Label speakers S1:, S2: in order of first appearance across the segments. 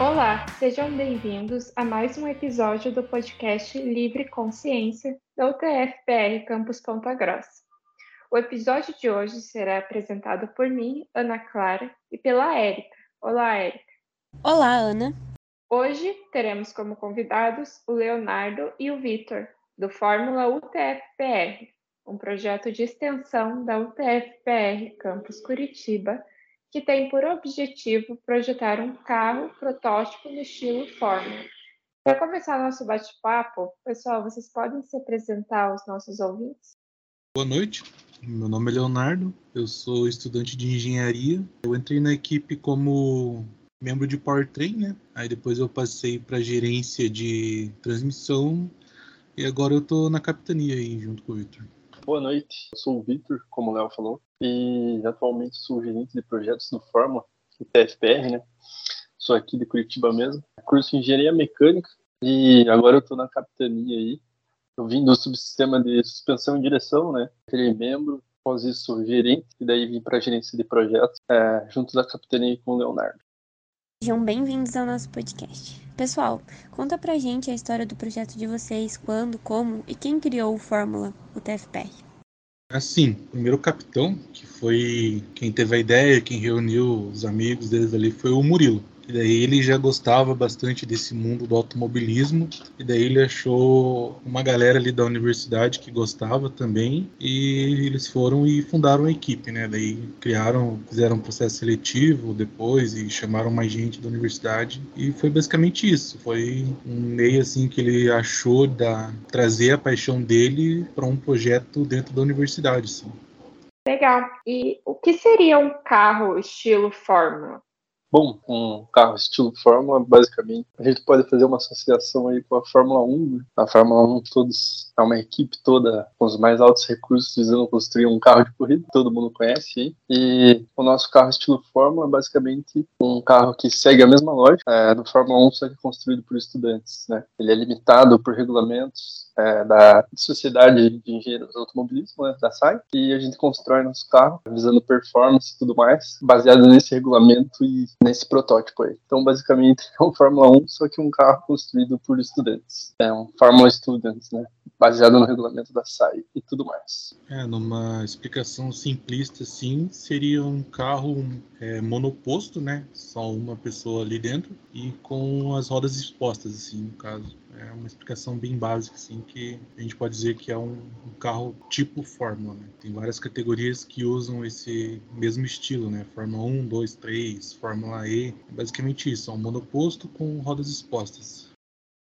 S1: Olá, sejam bem-vindos a mais um episódio do podcast Livre Consciência da UTF-PR Campus Ponta Grossa. O episódio de hoje será apresentado por mim, Ana Clara, e pela Érica. Olá, Érica.
S2: Olá, Ana.
S1: Hoje teremos como convidados o Leonardo e o Vitor, do Fórmula UTF-PR, um projeto de extensão da UTF-PR Campus Curitiba, que tem por objetivo projetar um carro protótipo no estilo Fórmula. Para começar nosso bate-papo, pessoal, vocês podem se apresentar aos nossos ouvintes?
S3: Boa noite, meu nome é Leonardo, eu sou estudante de engenharia. Eu entrei na equipe como membro de powertrain, né? Aí depois eu passei para gerência de transmissão e agora eu tô na capitania aí junto com o Victor.
S4: Boa noite, eu sou o Victor, como o Léo falou, e atualmente sou gerente de projetos do Forma, o TFPR, né? Sou aqui de Curitiba mesmo, curso de engenharia mecânica e agora eu tô na capitania aí. Eu vim do subsistema de suspensão e direção, né? Virei membro, após isso gerente, e daí vim para gerência de projetos, é, junto da capitania com o Leonardo.
S2: Sejam bem-vindos ao nosso podcast. Pessoal, conta pra gente a história do projeto de vocês, quando, como e quem criou o Fórmula, o TFPR.
S3: Assim, o primeiro capitão, que foi quem teve a ideia, quem reuniu os amigos deles ali, foi o Murilo. E daí ele já gostava bastante desse mundo do automobilismo. E daí ele achou uma galera ali da universidade que gostava também. E eles foram e fundaram a equipe, né? Daí criaram, fizeram um processo seletivo depois e chamaram mais gente da universidade. E foi basicamente isso. Foi um meio assim que ele achou da trazer a paixão dele para um projeto dentro da universidade, assim.
S1: Legal. E o que seria um carro estilo Fórmula?
S4: Bom, um carro estilo Fórmula, basicamente, a gente pode fazer uma associação aí com a Fórmula 1. Né? A Fórmula 1 todos é uma equipe toda com os mais altos recursos visando construir um carro de corrida, todo mundo conhece aí. E o nosso carro estilo Fórmula é basicamente um carro que segue a mesma lógica é, do Fórmula 1, só que construído por estudantes, né? Ele é limitado por regulamentos é, da Sociedade de Engenheiros do Automobilismo, né, da SAI, e a gente constrói nosso carro visando performance e tudo mais, baseado nesse regulamento e nesse protótipo aí. Então, basicamente, é um Fórmula 1, só que um carro construído por estudantes. É um Fórmula Students, né? Baseado no regulamento da SAI e tudo mais.
S3: É, numa explicação simplista, sim, seria um carro é, monoposto, né? Só uma pessoa ali dentro e com as rodas expostas, assim, no caso. É uma explicação bem básica, assim, que a gente pode dizer que é um, um carro tipo Fórmula, né? Tem várias categorias que usam esse mesmo estilo, né? Fórmula 1, 2, 3, Fórmula E. É basicamente isso, é um monoposto com rodas expostas.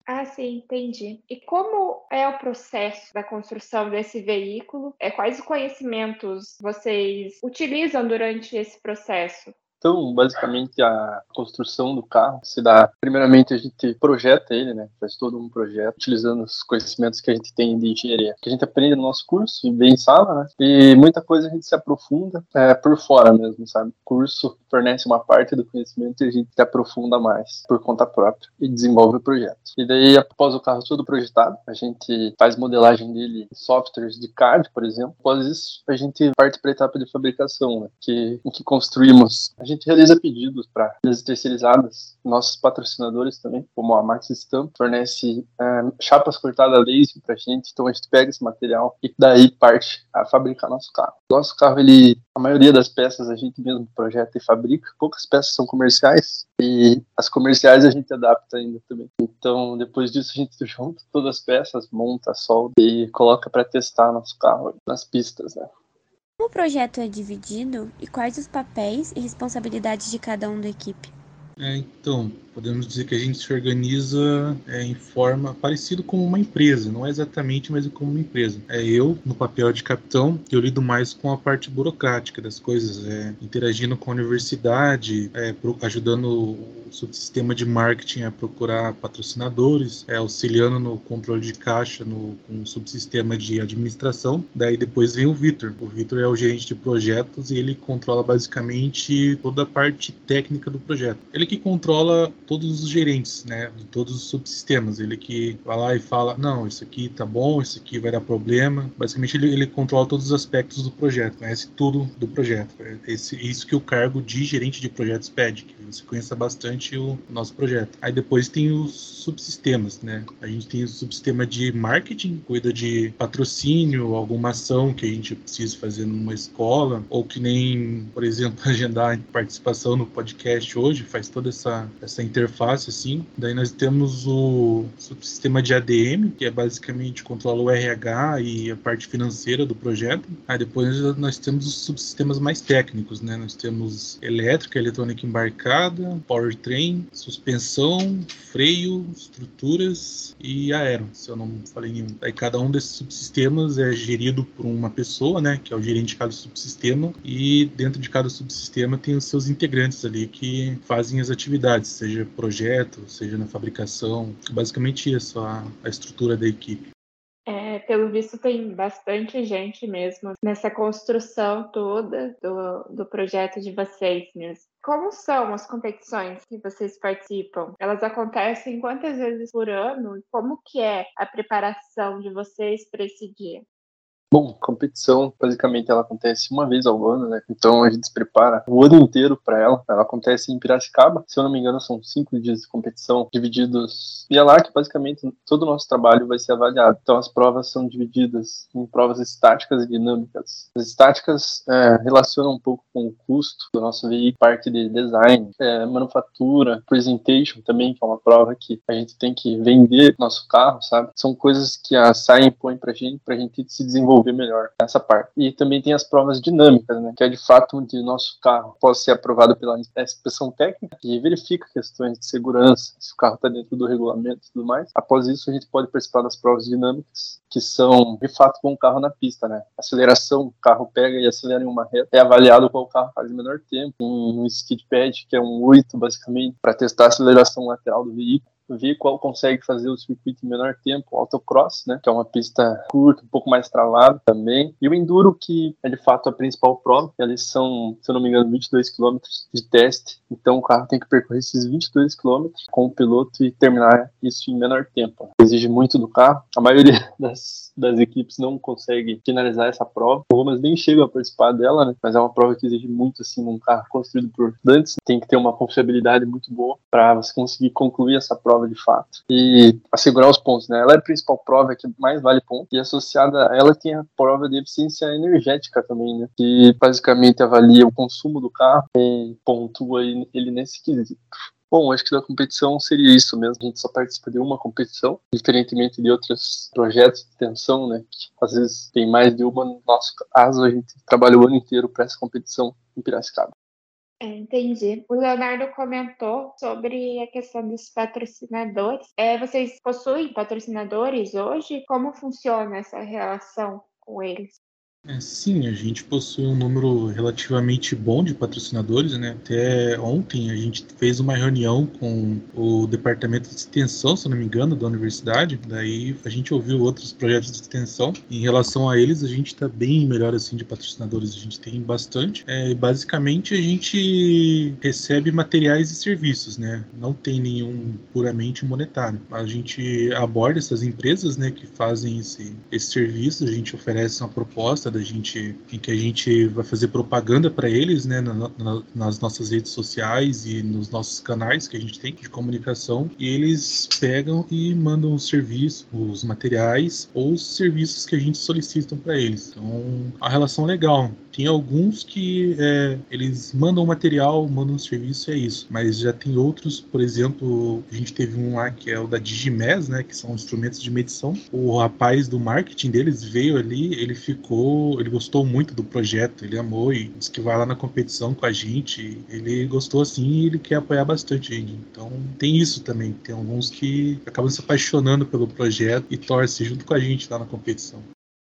S1: Ah, sim, entendi. E como é o processo da construção desse veículo? É, quais conhecimentos vocês utilizam durante esse processo?
S4: Então, basicamente, a construção do carro se dá. Primeiramente, a gente projeta ele, né? Faz todo um projeto utilizando os conhecimentos que a gente tem de engenharia, que a gente aprende no nosso curso, bem em sala, né? E muita coisa a gente se aprofunda é, por fora mesmo, sabe? O curso fornece uma parte do conhecimento e a gente se aprofunda mais por conta própria e desenvolve o projeto. E daí, após o carro todo projetado, a gente faz modelagem dele em softwares de CAD, por exemplo. Após isso, a gente parte para a etapa de fabricação, né? Que, em que construímos a gente realiza pedidos para empresas terceirizadas, nossos patrocinadores também, como a Max Stamp, fornece é, chapas cortadas laser para gente, então a gente pega esse material e daí parte a fabricar nosso carro. Nosso carro, ele, a maioria das peças a gente mesmo projeta e fabrica, poucas peças são comerciais e as comerciais a gente adapta ainda também. Então, depois disso a gente junta todas as peças, monta, solda e coloca para testar nosso carro nas pistas, né?
S2: O projeto é dividido e quais os papéis e responsabilidades de cada um da equipe?
S3: É, então, podemos dizer que a gente se organiza é, em forma parecido com uma empresa, não é exatamente, mas como uma empresa. É eu no papel de capitão, eu lido mais com a parte burocrática das coisas, é, interagindo com a universidade, é, pro, ajudando o subsistema de marketing a procurar patrocinadores, é, auxiliando no controle de caixa, no com o subsistema de administração. Daí depois vem o Vitor. O Vitor é o gerente de projetos e ele controla basicamente toda a parte técnica do projeto. Ele que controla todos os gerentes, né, de todos os subsistemas. Ele que vai lá e fala, não, isso aqui tá bom, isso aqui vai dar problema. Basicamente ele, ele controla todos os aspectos do projeto, conhece tudo do projeto. É esse, isso que o cargo de gerente de projetos pede, que você conheça bastante durante o nosso projeto. Aí depois tem os subsistemas, né? A gente tem o subsistema de marketing, cuida de patrocínio, alguma ação que a gente precisa fazer numa escola, ou que nem, por exemplo, agendar participação no podcast hoje, faz toda essa, essa interface assim. Daí nós temos o subsistema de ADM, que é basicamente controla o RH e a parte financeira do projeto. Aí depois nós temos os subsistemas mais técnicos, né? Nós temos elétrica, eletrônica embarcada, powertrain, suspensão, freio, estruturas e aero, se eu não falei nenhum. Aí cada um desses subsistemas é gerido por uma pessoa, né? Que é o gerente de cada subsistema e dentro de cada subsistema tem os seus integrantes ali que fazem as atividades, seja projeto, seja na fabricação. Basicamente isso, a, a estrutura da equipe.
S1: É, pelo visto, tem bastante gente mesmo nessa construção toda do, do projeto de vocês mesmo. Como são as competições que vocês participam? Elas acontecem quantas vezes por ano? Como que é a preparação de vocês para esse dia?
S4: Bom, competição, basicamente, ela acontece uma vez ao ano, né? Então a gente se prepara o ano inteiro para ela. Ela acontece em Piracicaba. Se eu não me engano, são cinco dias de competição divididos. E é lá que, basicamente, todo o nosso trabalho vai ser avaliado. Então as provas são divididas em provas estáticas e dinâmicas. As estáticas é, relacionam um pouco com o custo do nosso veículo, parte de design, é, manufatura, presentation também, que é uma prova que a gente tem que vender nosso carro, sabe? São coisas que a SAI impõe pra gente, pra gente se desenvolver desenvolver melhor essa parte. E também tem as provas dinâmicas, né, que é de fato onde nosso carro pode ser aprovado pela inspeção técnica e verifica questões de segurança, se o carro está dentro do regulamento e tudo mais. Após isso, a gente pode participar das provas dinâmicas, que são de fato com o carro na pista, né? Aceleração, o carro pega e acelera em uma reta, é avaliado qual carro faz o menor tempo, um skid pad, que é um 8 basicamente, para testar a aceleração lateral do veículo ver qual consegue fazer o circuito em menor tempo, o autocross, né, que é uma pista curta, um pouco mais travada também, e o enduro que é de fato a principal prova, eles são, se eu não me engano, 22 km de teste, então o carro tem que percorrer esses 22 km com o piloto e terminar isso em menor tempo. Exige muito do carro, a maioria das, das equipes não consegue finalizar essa prova, algumas nem chegam a participar dela, né, mas é uma prova que exige muito assim um carro construído por antes, tem que ter uma confiabilidade muito boa para você conseguir concluir essa prova prova de fato e assegurar os pontos, né? Ela é a principal prova que mais vale ponto e associada a ela tem a prova de eficiência energética também, né? Que basicamente avalia o consumo do carro e pontua ele nesse quesito. Bom, acho que da competição seria isso mesmo. A gente só participa de uma competição, diferentemente de outros projetos de extensão, né? Que às vezes tem mais de uma. No nosso caso, a gente trabalha o ano inteiro para essa competição em Piracicaba.
S1: É, entendi. O Leonardo comentou sobre a questão dos patrocinadores. É, vocês possuem patrocinadores hoje? Como funciona essa relação com eles?
S3: É, sim, a gente possui um número relativamente bom de patrocinadores, né? Até ontem a gente fez uma reunião com o departamento de extensão, se não me engano, da universidade. Daí a gente ouviu outros projetos de extensão. Em relação a eles, a gente está bem melhor assim de patrocinadores. A gente tem bastante. É, basicamente, a gente recebe materiais e serviços, né? Não tem nenhum puramente monetário. A gente aborda essas empresas, né, que fazem esse, esse serviço. A gente oferece uma proposta da gente, em que a gente vai fazer propaganda para eles, né, na, na, nas nossas redes sociais e nos nossos canais que a gente tem de comunicação, e eles pegam e mandam os serviços, os materiais ou os serviços que a gente solicita para eles. Então, a relação é legal. Tem alguns que é, eles mandam material, mandam serviço, é isso. Mas já tem outros, por exemplo, a gente teve um lá que é o da Digimés, né? Que são instrumentos de medição. O rapaz do marketing deles veio ali, ele ficou, ele gostou muito do projeto, ele amou e disse que vai lá na competição com a gente. Ele gostou assim e ele quer apoiar bastante gente. Então tem isso também. Tem alguns que acabam se apaixonando pelo projeto e torcem junto com a gente lá na competição.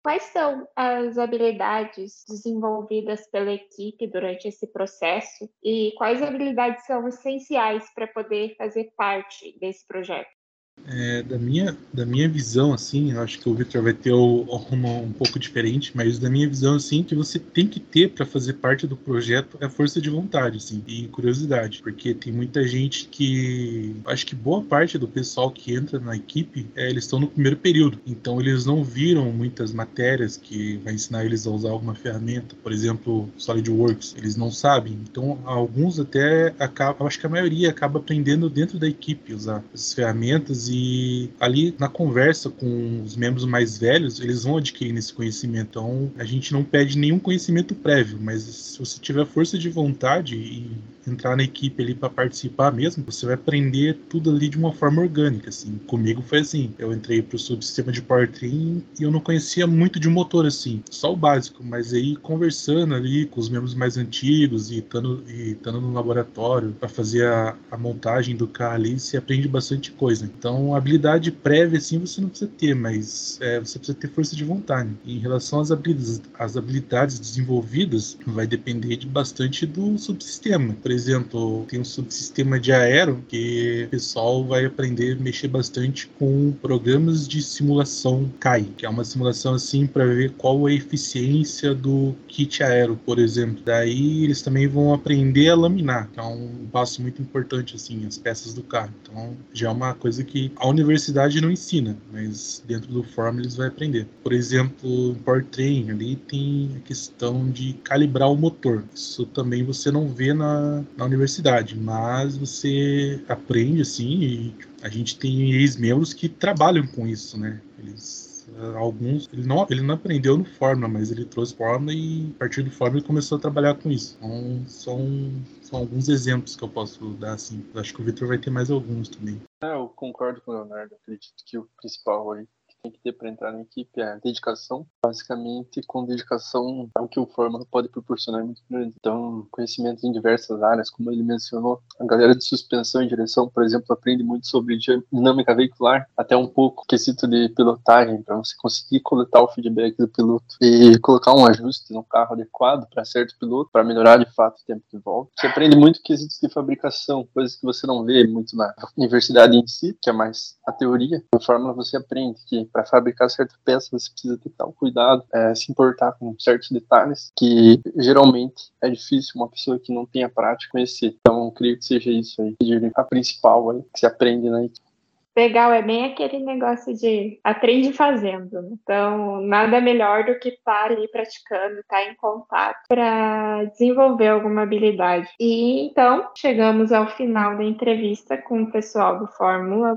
S1: Quais são as habilidades desenvolvidas pela equipe durante esse processo e quais habilidades são essenciais para poder fazer parte desse projeto?
S3: É, da, minha, da minha visão, assim, eu acho que o Victor vai ter o, uma um pouco diferente, mas da minha visão, assim, que você tem que ter para fazer parte do projeto é força de vontade, assim, e curiosidade, porque tem muita gente que, acho que boa parte do pessoal que entra na equipe, é, eles estão no primeiro período, então eles não viram muitas matérias que vai ensinar eles a usar alguma ferramenta, por exemplo, SolidWorks, eles não sabem, então alguns até acabam, acho que a maioria acaba aprendendo dentro da equipe usar essas ferramentas e ali na conversa com os membros mais velhos, eles vão adquirindo esse conhecimento. Então a gente não pede nenhum conhecimento prévio, mas se você tiver força de vontade e entrar na equipe ali para participar mesmo, você vai aprender tudo ali de uma forma orgânica, assim. Comigo foi assim, eu entrei pro subsistema de powertrain e eu não conhecia muito de motor assim, só o básico, mas aí conversando ali com os membros mais antigos e estando e estando no laboratório para fazer a, a montagem do carro ali, você aprende bastante coisa. Então, habilidade prévia assim você não precisa ter, mas é, você precisa ter força de vontade. Em relação às habilidades, às habilidades desenvolvidas, vai depender de bastante do subsistema. Por exemplo, tem um subsistema de aero que o pessoal vai aprender a mexer bastante com programas de simulação CAI, que é uma simulação assim para ver qual a eficiência do kit aero, por exemplo. Daí eles também vão aprender a laminar, que é um passo muito importante assim, as peças do carro. Então, já é uma coisa que a universidade não ensina, mas dentro do Form eles vão aprender. Por exemplo, em Powertrain ali tem a questão de calibrar o motor. Isso também você não vê na, na universidade, mas você aprende assim e a gente tem ex-membros que trabalham com isso, né? Eles alguns ele não ele não aprendeu no Fórmula, mas ele trouxe Fórmula e a partir do Fórmula ele começou a trabalhar com isso. Então são são alguns exemplos que eu posso dar assim. Acho que o Victor vai ter mais alguns também.
S4: É, eu concordo com o Leonardo. Acredito que o principal aí tem que ter para entrar na equipe é dedicação. Basicamente, com dedicação, é o que o Fórmula pode proporcionar muito grande. Então, conhecimento em diversas áreas, como ele mencionou, a galera de suspensão e direção, por exemplo, aprende muito sobre dinâmica veicular, até um pouco quesito de pilotagem, para você conseguir coletar o feedback do piloto e colocar um ajuste no carro adequado para certo piloto, para melhorar de fato o tempo de volta. Você aprende muito quesitos de fabricação, coisas que você não vê muito na universidade em si, que é mais a teoria. Na Fórmula você aprende que para fabricar certa peça você precisa ter tal cuidado, é, se importar com certos detalhes que geralmente é difícil uma pessoa que não tenha prática conhecer. Então, creio que seja isso aí, a principal aí, que se aprende na equipe.
S1: Legal, é bem aquele negócio de aprende fazendo. Né? Então, nada melhor do que estar tá ali praticando, estar tá em contato para desenvolver alguma habilidade. E então, chegamos ao final da entrevista com o pessoal do Fórmula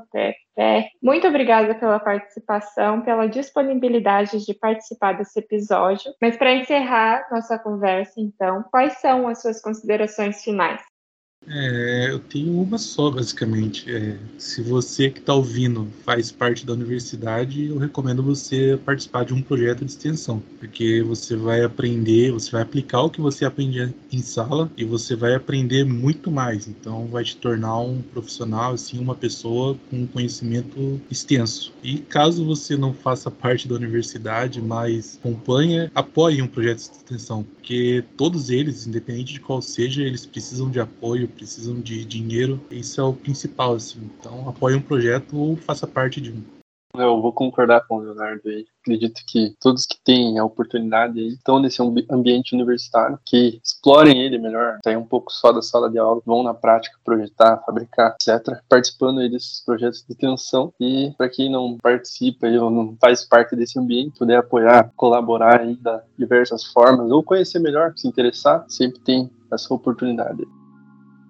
S1: PFR. Muito obrigada pela participação, pela disponibilidade de participar desse episódio. Mas para encerrar nossa conversa, então, quais são as suas considerações finais?
S3: É, eu tenho uma só, basicamente. É, se você que está ouvindo faz parte da universidade, eu recomendo você participar de um projeto de extensão, porque você vai aprender, você vai aplicar o que você aprende em sala e você vai aprender muito mais. Então, vai te tornar um profissional, assim, uma pessoa com conhecimento extenso. E caso você não faça parte da universidade, mas acompanha, apoie um projeto de extensão, porque todos eles, independente de qual seja, eles precisam de apoio precisam de dinheiro, isso é o principal, assim. Então, apoie um projeto ou faça parte de um.
S4: Eu vou concordar com o Leonardo aí. Acredito que todos que têm a oportunidade aí estão nesse ambiente universitário, que explorem ele melhor, sair um pouco só da sala de aula, vão na prática projetar, fabricar, etc. Participando aí desses projetos de extensão e para quem não participa ou não faz parte desse ambiente, puder apoiar, colaborar aí de diversas formas ou conhecer melhor, se interessar, sempre tem essa oportunidade.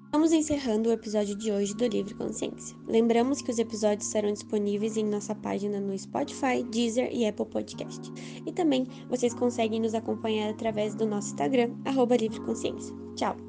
S2: Estamos encerrando o episódio de hoje do Livre Consciência. Lembramos que os episódios serão disponíveis em nossa página no Spotify, Deezer e Apple Podcast. E também vocês conseguem nos acompanhar através do nosso Instagram, arroba Livre Consciência. Tchau!